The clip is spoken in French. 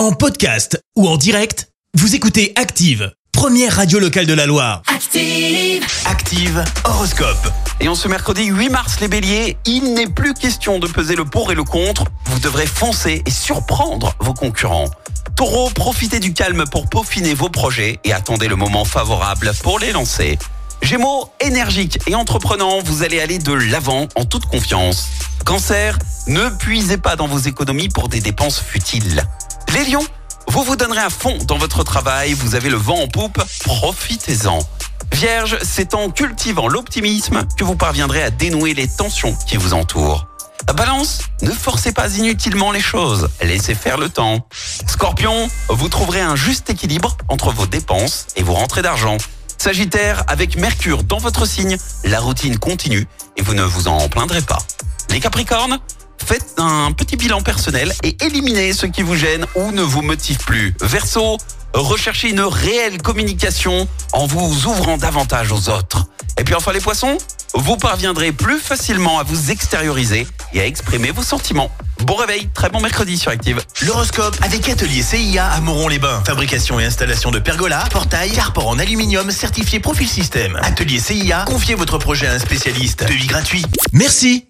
En podcast ou en direct, vous écoutez Active, première radio locale de la Loire. Active. Active Horoscope. Et en ce mercredi 8 mars, les béliers, il n'est plus question de peser le pour et le contre. Vous devrez foncer et surprendre vos concurrents. Taureau, profitez du calme pour peaufiner vos projets et attendez le moment favorable pour les lancer. Gémeaux, énergique et entreprenant, vous allez aller de l'avant en toute confiance. Cancer, ne puisez pas dans vos économies pour des dépenses futiles. Les lions, vous vous donnerez à fond dans votre travail, vous avez le vent en poupe, profitez-en. Vierge, c'est en cultivant l'optimisme que vous parviendrez à dénouer les tensions qui vous entourent. Balance, ne forcez pas inutilement les choses, laissez faire le temps. Scorpion, vous trouverez un juste équilibre entre vos dépenses et vos rentrées d'argent. Sagittaire, avec Mercure dans votre signe, la routine continue et vous ne vous en plaindrez pas. Les Capricornes, faites un petit bilan personnel et éliminez ce qui vous gêne ou ne vous motive plus. Verseau, recherchez une réelle communication en vous ouvrant davantage aux autres. Et puis enfin les poissons, vous parviendrez plus facilement à vous extérioriser et à exprimer vos sentiments. Bon réveil, très bon mercredi sur Active. L'horoscope avec Atelier CIA à Moron-les-Bains. Fabrication et installation de pergolas, portails, carport en aluminium certifié Profil Système. Atelier CIA, confiez votre projet à un spécialiste. Devis gratuit. Merci.